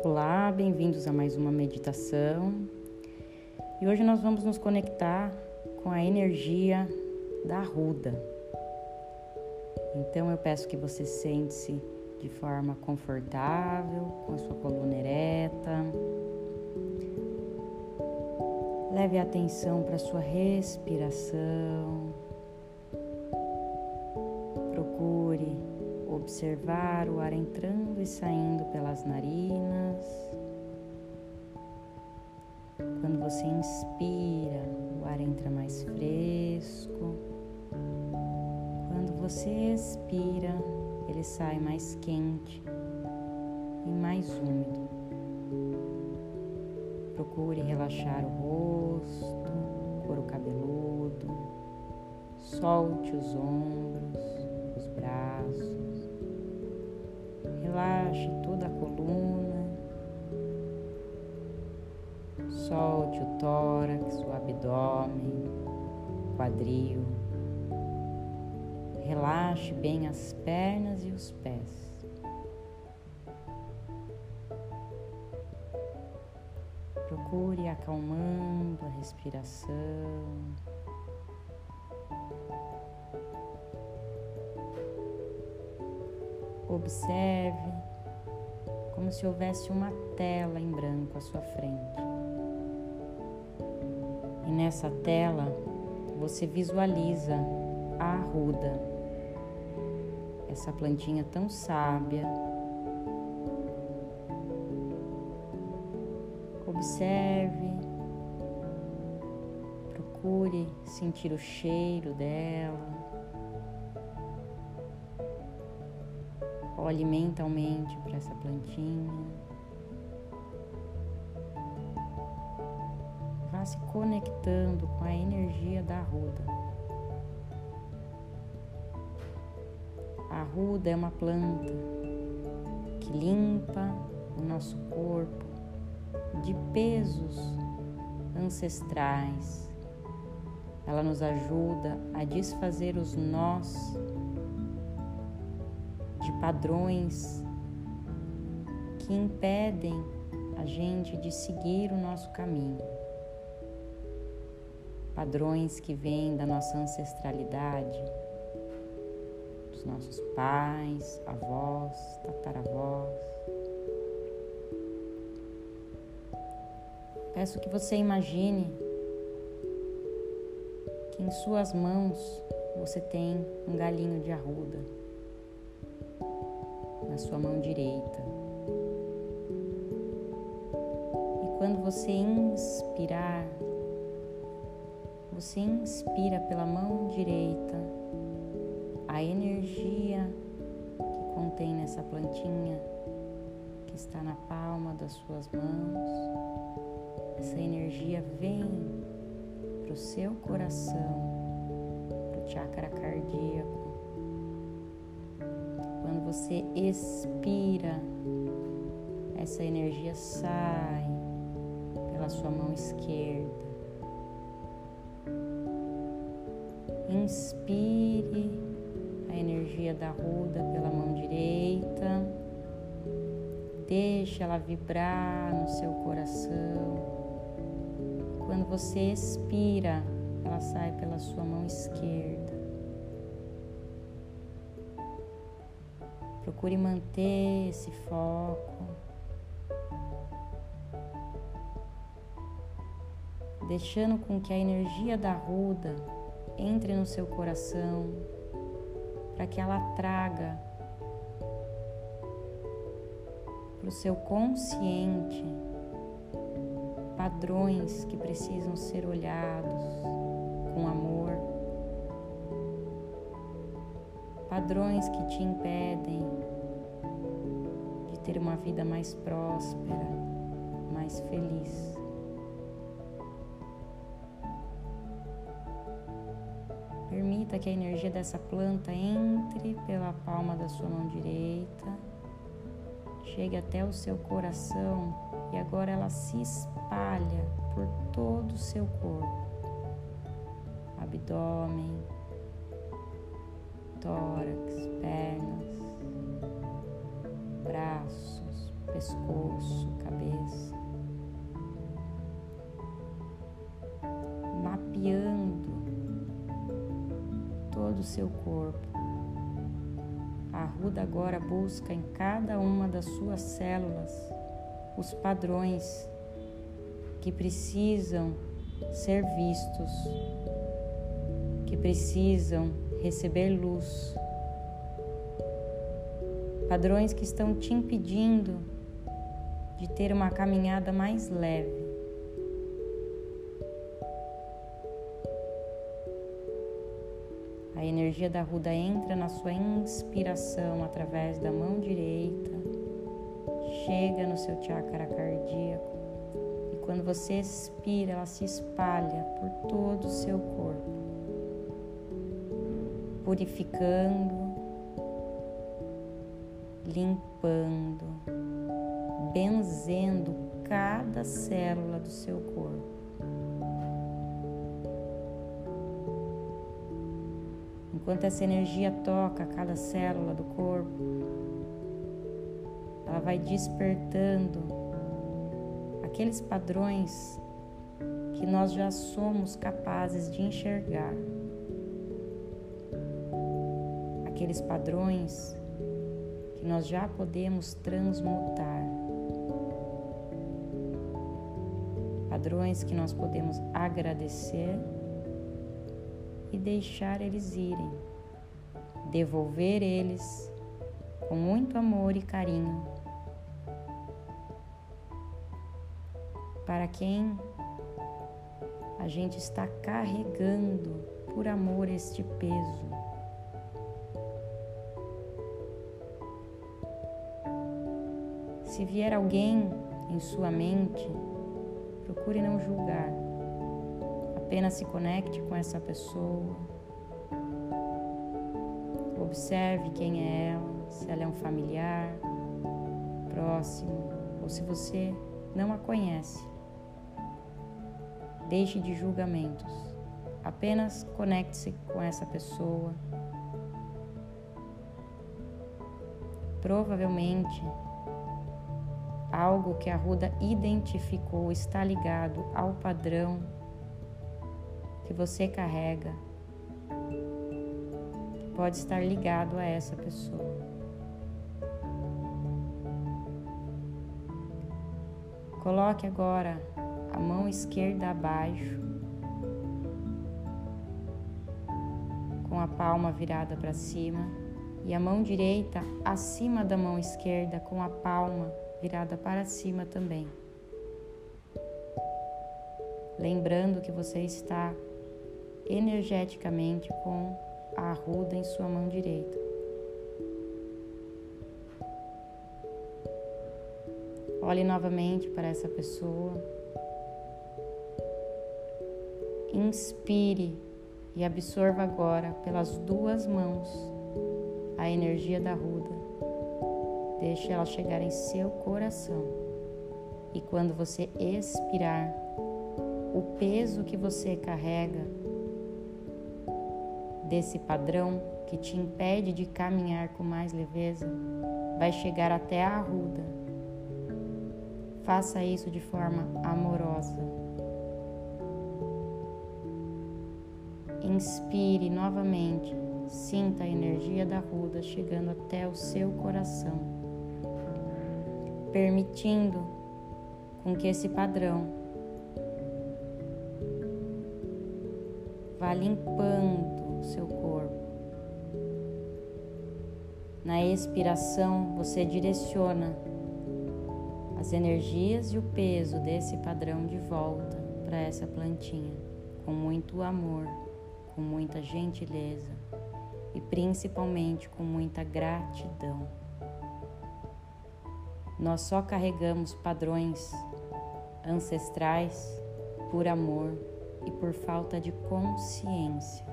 Olá, bem-vindos a mais uma meditação. E hoje nós vamos nos conectar com a energia da ruda. Então eu peço que você sente-se de forma confortável, com a sua coluna ereta. Leve a atenção para a sua respiração. Procure observar o ar entrando e saindo pelas narinas. Quando você inspira, o ar entra mais fresco. Quando você expira, ele sai mais quente e mais úmido. Procure relaxar o rosto, couro cabeludo, solte os ombros, os braços, relaxe toda a coluna, solte o tórax, o abdômen, quadril. Relaxe bem as pernas e os pés. Procure acalmando a respiração. Observe como se houvesse uma tela em branco à sua frente. E nessa tela você visualiza a arruda essa plantinha tão sábia. Observe, procure sentir o cheiro dela. Olhe mentalmente para essa plantinha. Vá se conectando com a energia da ruda. A arruda é uma planta que limpa o nosso corpo de pesos ancestrais. Ela nos ajuda a desfazer os nós de padrões que impedem a gente de seguir o nosso caminho. Padrões que vêm da nossa ancestralidade dos nossos pais, avós, tataravós. Peço que você imagine que em suas mãos você tem um galinho de arruda na sua mão direita. E quando você inspirar, você inspira pela mão direita a energia que contém nessa plantinha que está na palma das suas mãos, essa energia vem para o seu coração, para o chakra cardíaco. Você expira, essa energia sai pela sua mão esquerda. Inspire a energia da ruda pela mão direita. Deixa ela vibrar no seu coração. Quando você expira, ela sai pela sua mão esquerda. Procure manter esse foco. Deixando com que a energia da ruda entre no seu coração, para que ela traga para o seu consciente padrões que precisam ser olhados com amor, padrões que te impedem de ter uma vida mais próspera, mais feliz. Permita que a energia dessa planta entre pela palma da sua mão direita, chegue até o seu coração e agora ela se espalha por todo o seu corpo. Abdômen, tórax, pernas, braços, pescoço, cabeça. Mapeando todo o seu corpo. A ruda agora busca em cada uma das suas células os padrões que precisam ser vistos, que precisam receber luz, padrões que estão te impedindo de ter uma caminhada mais leve. A energia da ruda entra na sua inspiração através da mão direita, chega no seu chakra cardíaco e quando você expira, ela se espalha por todo o seu corpo, purificando, limpando, benzendo cada célula do seu corpo. Enquanto essa energia toca cada célula do corpo, ela vai despertando aqueles padrões que nós já somos capazes de enxergar. Aqueles padrões que nós já podemos transmutar. Padrões que nós podemos agradecer e deixar eles irem, devolver eles com muito amor e carinho para quem a gente está carregando por amor este peso. Se vier alguém em sua mente, procure não julgar. Apenas se conecte com essa pessoa. Observe quem é ela, se ela é um familiar, próximo, ou se você não a conhece. Deixe de julgamentos. Apenas conecte-se com essa pessoa. Provavelmente algo que a Ruda identificou está ligado ao padrão que você carrega, pode estar ligado a essa pessoa. Coloque agora a mão esquerda abaixo, com a palma virada para cima, e a mão direita acima da mão esquerda, com a palma virada para cima também. Lembrando que você está energeticamente com a arruda em sua mão direita. Olhe novamente para essa pessoa. Inspire e absorva agora pelas duas mãos a energia da ruda. Deixe ela chegar em seu coração. E quando você expirar, o peso que você carrega desse padrão que te impede de caminhar com mais leveza vai chegar até a arruda. Faça isso de forma amorosa. Inspire novamente, sinta a energia da ruda chegando até o seu coração permitindo com que esse padrão vá limpando o seu corpo. Na expiração, você direciona as energias e o peso desse padrão de volta para essa plantinha, com muito amor, com muita gentileza e principalmente com muita gratidão. Nós só carregamos padrões ancestrais por amor e por falta de consciência.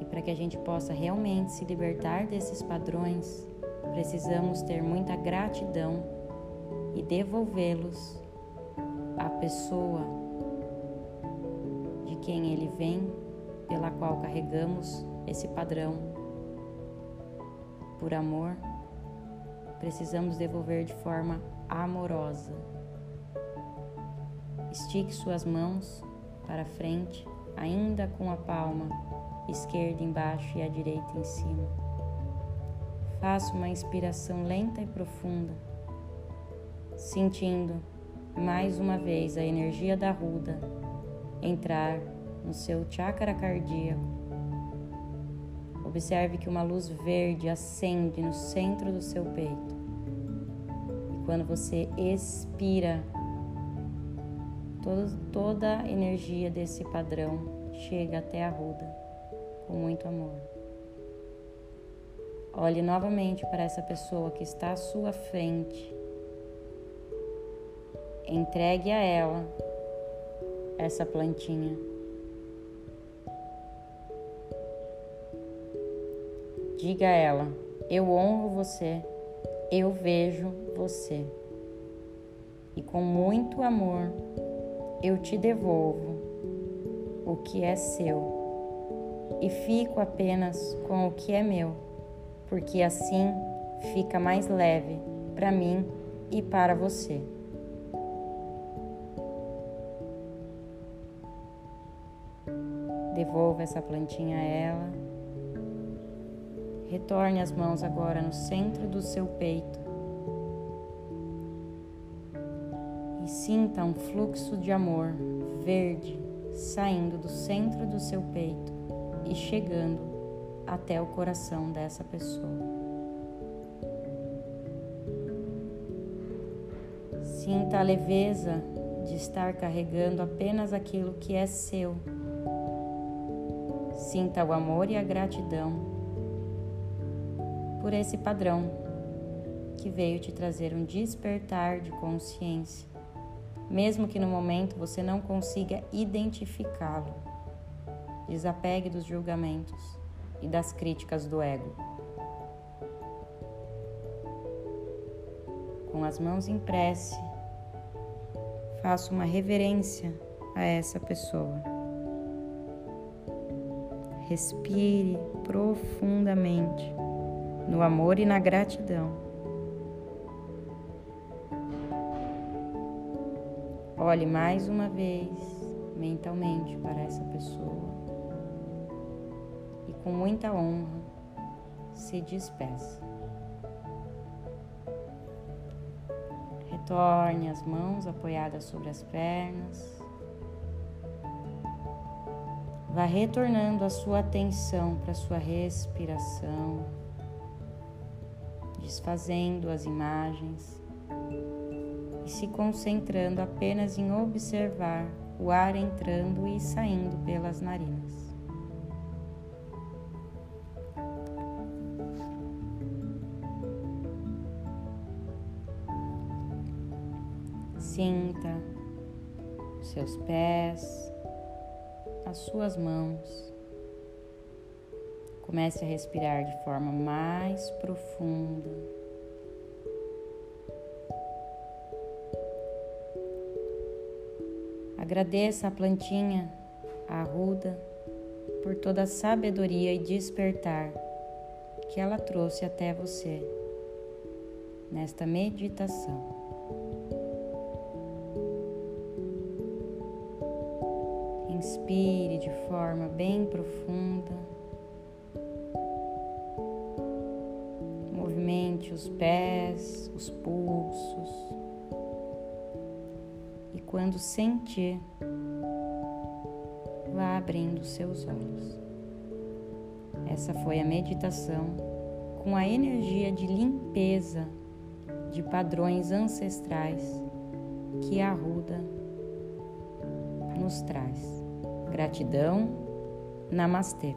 E para que a gente possa realmente se libertar desses padrões, precisamos ter muita gratidão e devolvê-los à pessoa de quem ele vem, pela qual carregamos esse padrão por amor, precisamos devolver de forma amorosa. Estique suas mãos para frente, ainda com a palma esquerda embaixo e a direita em cima. Faça uma inspiração lenta e profunda, sentindo mais uma vez a energia da ruda entrar no seu chakra cardíaco. Observe que uma luz verde acende no centro do seu peito. E quando você expira, todo, toda a energia desse padrão chega até a ruda com muito amor. Olhe novamente para essa pessoa que está à sua frente. Entregue a ela essa plantinha. Diga a ela: Eu honro você, eu vejo você. E com muito amor eu te devolvo o que é seu e fico apenas com o que é meu, porque assim fica mais leve para mim e para você. Devolva essa plantinha a ela. Retorne as mãos agora no centro do seu peito. E sinta um fluxo de amor verde saindo do centro do seu peito e chegando até o coração dessa pessoa. Sinta a leveza de estar carregando apenas aquilo que é seu Sinta o amor e a gratidão por esse padrão que veio te trazer um despertar de consciência, mesmo que no momento você não consiga identificá-lo. Desapegue dos julgamentos e das críticas do ego. Com as mãos em prece, faça uma reverência a essa pessoa. Respire profundamente no amor e na gratidão. Olhe mais uma vez mentalmente para essa pessoa e com muita honra se despeça. Retorne as mãos apoiadas sobre as pernas. Vá retornando a sua atenção para a sua respiração, desfazendo as imagens e se concentrando apenas em observar o ar entrando e saindo pelas narinas. Sinta seus pés, as suas mãos. Comece a respirar de forma mais profunda. Agradeça a plantinha, a arruda, por toda a sabedoria e despertar que ela trouxe até você nesta meditação. Inspire de forma bem profunda. Os pés, os pulsos. E quando sentir, vá abrindo seus olhos. Essa foi a meditação com a energia de limpeza de padrões ancestrais que a Ruda nos traz. Gratidão. Namastê.